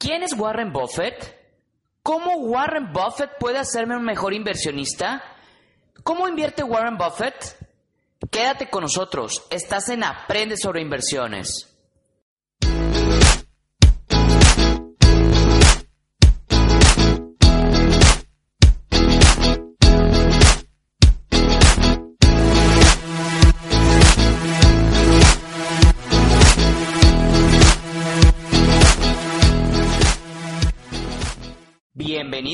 ¿Quién es Warren Buffett? ¿Cómo Warren Buffett puede hacerme un mejor inversionista? ¿Cómo invierte Warren Buffett? Quédate con nosotros, estás en Aprende sobre inversiones.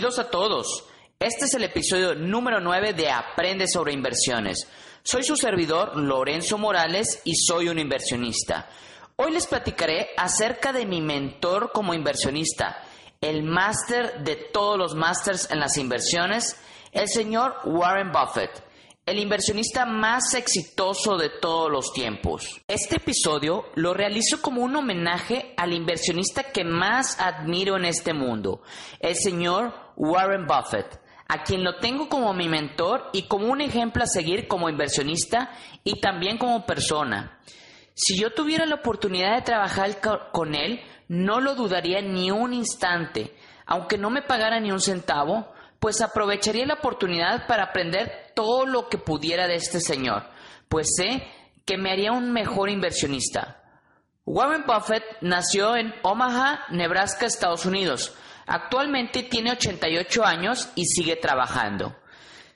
Bienvenidos a todos. Este es el episodio número 9 de Aprende sobre inversiones. Soy su servidor Lorenzo Morales y soy un inversionista. Hoy les platicaré acerca de mi mentor como inversionista, el máster de todos los másters en las inversiones, el señor Warren Buffett el inversionista más exitoso de todos los tiempos. Este episodio lo realizo como un homenaje al inversionista que más admiro en este mundo, el señor Warren Buffett, a quien lo tengo como mi mentor y como un ejemplo a seguir como inversionista y también como persona. Si yo tuviera la oportunidad de trabajar con él, no lo dudaría ni un instante, aunque no me pagara ni un centavo, pues aprovecharía la oportunidad para aprender todo lo que pudiera de este señor, pues sé que me haría un mejor inversionista. Warren Buffett nació en Omaha, Nebraska, Estados Unidos. Actualmente tiene 88 años y sigue trabajando.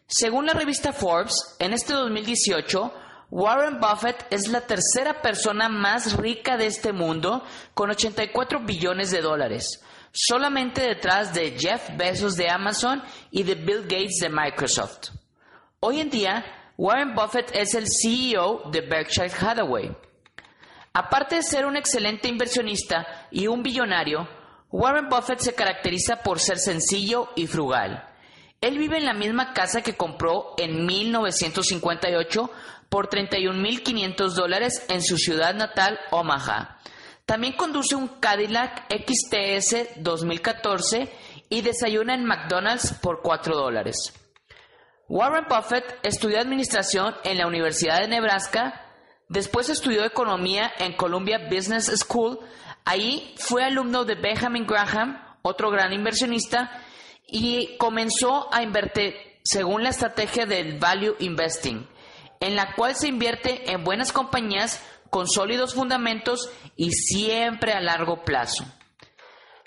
Según la revista Forbes, en este 2018, Warren Buffett es la tercera persona más rica de este mundo con 84 billones de dólares solamente detrás de Jeff Bezos de Amazon y de Bill Gates de Microsoft. Hoy en día, Warren Buffett es el CEO de Berkshire Hathaway. Aparte de ser un excelente inversionista y un billonario, Warren Buffett se caracteriza por ser sencillo y frugal. Él vive en la misma casa que compró en 1958 por 31.500 dólares en su ciudad natal, Omaha, también conduce un Cadillac XTS 2014 y desayuna en McDonald's por 4 dólares. Warren Buffett estudió administración en la Universidad de Nebraska, después estudió economía en Columbia Business School, ahí fue alumno de Benjamin Graham, otro gran inversionista, y comenzó a invertir según la estrategia del Value Investing, en la cual se invierte en buenas compañías con sólidos fundamentos y siempre a largo plazo.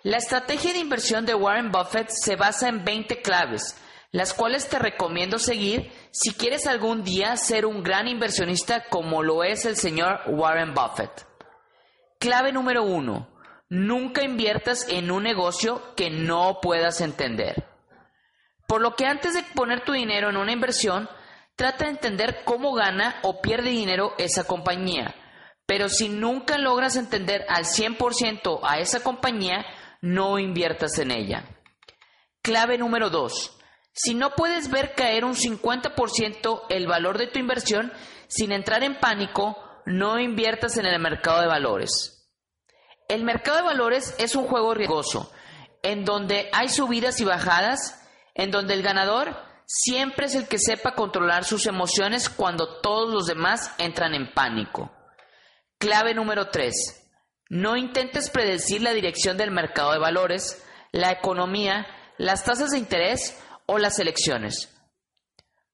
La estrategia de inversión de Warren Buffett se basa en 20 claves, las cuales te recomiendo seguir si quieres algún día ser un gran inversionista como lo es el señor Warren Buffett. Clave número 1. Nunca inviertas en un negocio que no puedas entender. Por lo que antes de poner tu dinero en una inversión, trata de entender cómo gana o pierde dinero esa compañía pero si nunca logras entender al 100% a esa compañía, no inviertas en ella. Clave número 2. Si no puedes ver caer un 50% el valor de tu inversión sin entrar en pánico, no inviertas en el mercado de valores. El mercado de valores es un juego riesgoso, en donde hay subidas y bajadas, en donde el ganador siempre es el que sepa controlar sus emociones cuando todos los demás entran en pánico. Clave número 3. No intentes predecir la dirección del mercado de valores, la economía, las tasas de interés o las elecciones.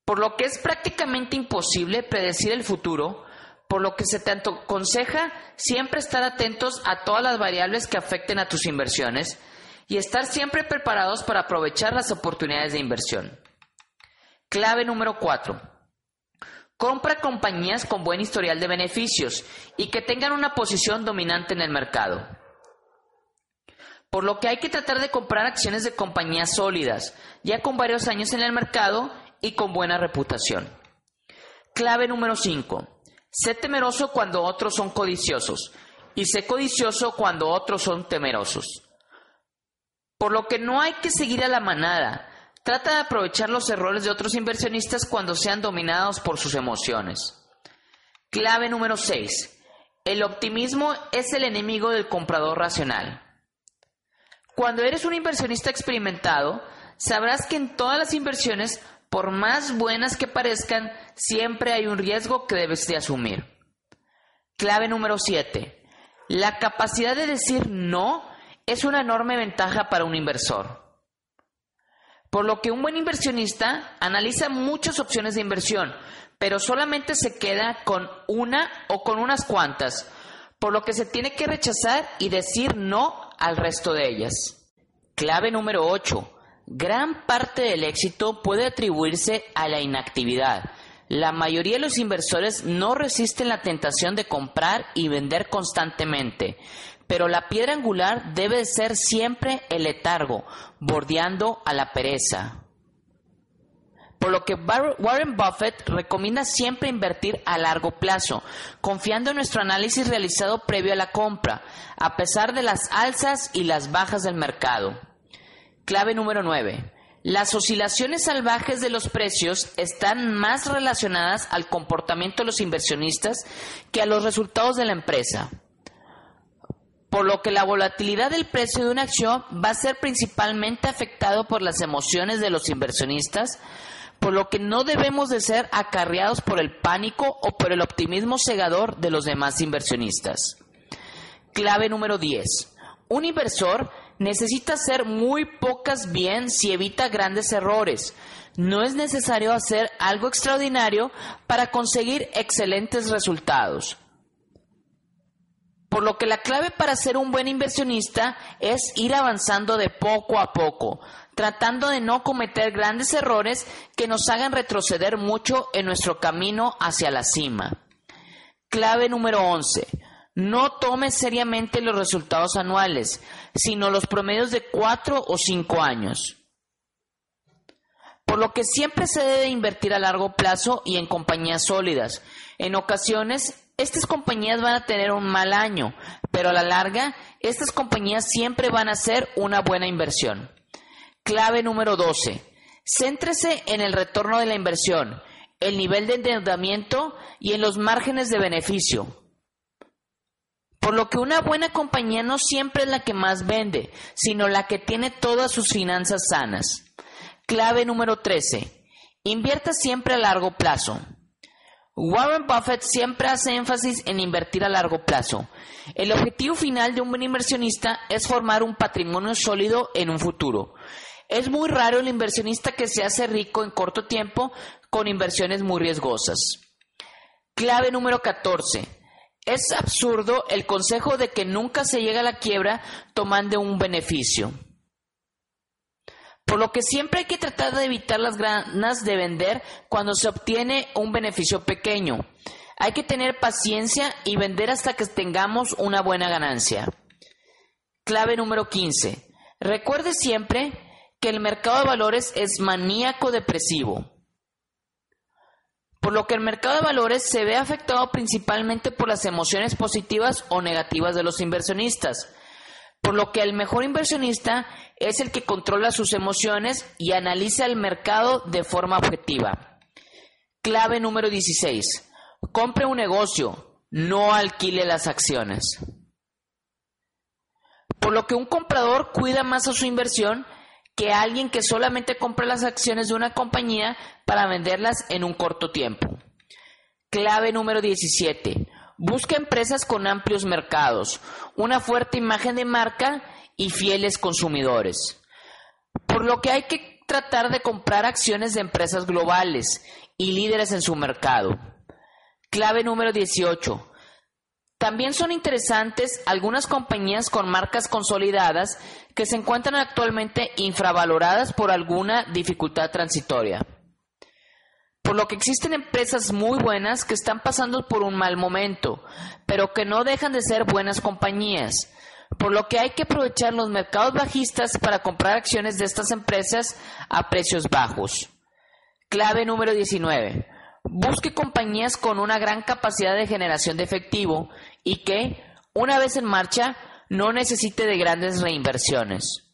Por lo que es prácticamente imposible predecir el futuro, por lo que se te aconseja siempre estar atentos a todas las variables que afecten a tus inversiones y estar siempre preparados para aprovechar las oportunidades de inversión. Clave número 4. Compra compañías con buen historial de beneficios y que tengan una posición dominante en el mercado. Por lo que hay que tratar de comprar acciones de compañías sólidas, ya con varios años en el mercado y con buena reputación. Clave número 5. Sé temeroso cuando otros son codiciosos y sé codicioso cuando otros son temerosos. Por lo que no hay que seguir a la manada. Trata de aprovechar los errores de otros inversionistas cuando sean dominados por sus emociones. Clave número 6. El optimismo es el enemigo del comprador racional. Cuando eres un inversionista experimentado, sabrás que en todas las inversiones, por más buenas que parezcan, siempre hay un riesgo que debes de asumir. Clave número 7. La capacidad de decir no es una enorme ventaja para un inversor. Por lo que un buen inversionista analiza muchas opciones de inversión, pero solamente se queda con una o con unas cuantas, por lo que se tiene que rechazar y decir no al resto de ellas. Clave número 8. Gran parte del éxito puede atribuirse a la inactividad, la mayoría de los inversores no resisten la tentación de comprar y vender constantemente, pero la piedra angular debe ser siempre el letargo, bordeando a la pereza. Por lo que Warren Buffett recomienda siempre invertir a largo plazo, confiando en nuestro análisis realizado previo a la compra, a pesar de las alzas y las bajas del mercado. Clave número 9. Las oscilaciones salvajes de los precios están más relacionadas al comportamiento de los inversionistas que a los resultados de la empresa. Por lo que la volatilidad del precio de una acción va a ser principalmente afectado por las emociones de los inversionistas, por lo que no debemos de ser acarreados por el pánico o por el optimismo cegador de los demás inversionistas. Clave número 10. Un inversor necesita hacer muy pocas bien si evita grandes errores. No es necesario hacer algo extraordinario para conseguir excelentes resultados. Por lo que la clave para ser un buen inversionista es ir avanzando de poco a poco, tratando de no cometer grandes errores que nos hagan retroceder mucho en nuestro camino hacia la cima. Clave número 11 no tome seriamente los resultados anuales, sino los promedios de cuatro o cinco años. Por lo que siempre se debe invertir a largo plazo y en compañías sólidas. En ocasiones, estas compañías van a tener un mal año, pero a la larga, estas compañías siempre van a ser una buena inversión. Clave número 12. Céntrese en el retorno de la inversión, el nivel de endeudamiento y en los márgenes de beneficio. Por lo que una buena compañía no siempre es la que más vende, sino la que tiene todas sus finanzas sanas. Clave número 13. Invierta siempre a largo plazo. Warren Buffett siempre hace énfasis en invertir a largo plazo. El objetivo final de un buen inversionista es formar un patrimonio sólido en un futuro. Es muy raro el inversionista que se hace rico en corto tiempo con inversiones muy riesgosas. Clave número 14. Es absurdo el consejo de que nunca se llega a la quiebra tomando un beneficio. Por lo que siempre hay que tratar de evitar las ganas de vender cuando se obtiene un beneficio pequeño. Hay que tener paciencia y vender hasta que tengamos una buena ganancia. Clave número 15. Recuerde siempre que el mercado de valores es maníaco depresivo por lo que el mercado de valores se ve afectado principalmente por las emociones positivas o negativas de los inversionistas, por lo que el mejor inversionista es el que controla sus emociones y analiza el mercado de forma objetiva. Clave número 16. Compre un negocio, no alquile las acciones. Por lo que un comprador cuida más a su inversión que alguien que solamente compra las acciones de una compañía para venderlas en un corto tiempo. Clave número 17. Busca empresas con amplios mercados, una fuerte imagen de marca y fieles consumidores. Por lo que hay que tratar de comprar acciones de empresas globales y líderes en su mercado. Clave número 18. También son interesantes algunas compañías con marcas consolidadas que se encuentran actualmente infravaloradas por alguna dificultad transitoria. Por lo que existen empresas muy buenas que están pasando por un mal momento, pero que no dejan de ser buenas compañías. Por lo que hay que aprovechar los mercados bajistas para comprar acciones de estas empresas a precios bajos. Clave número 19. Busque compañías con una gran capacidad de generación de efectivo y que, una vez en marcha, no necesite de grandes reinversiones.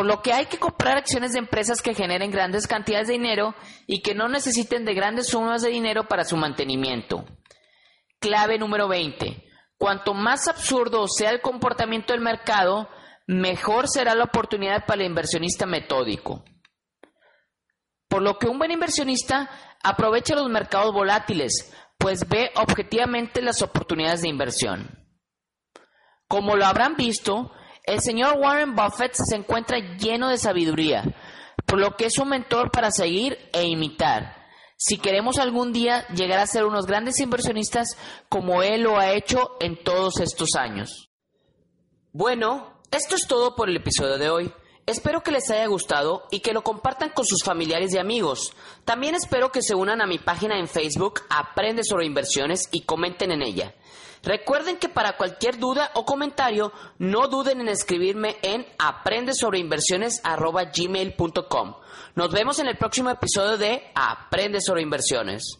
Por lo que hay que comprar acciones de empresas que generen grandes cantidades de dinero y que no necesiten de grandes sumas de dinero para su mantenimiento. Clave número 20. Cuanto más absurdo sea el comportamiento del mercado, mejor será la oportunidad para el inversionista metódico. Por lo que un buen inversionista aprovecha los mercados volátiles, pues ve objetivamente las oportunidades de inversión. Como lo habrán visto, el señor Warren Buffett se encuentra lleno de sabiduría, por lo que es un mentor para seguir e imitar. Si queremos algún día llegar a ser unos grandes inversionistas como él lo ha hecho en todos estos años. Bueno, esto es todo por el episodio de hoy. Espero que les haya gustado y que lo compartan con sus familiares y amigos. También espero que se unan a mi página en Facebook Aprende sobre inversiones y comenten en ella. Recuerden que para cualquier duda o comentario no duden en escribirme en aprendessobreinversiones@gmail.com. Nos vemos en el próximo episodio de Aprende sobre inversiones.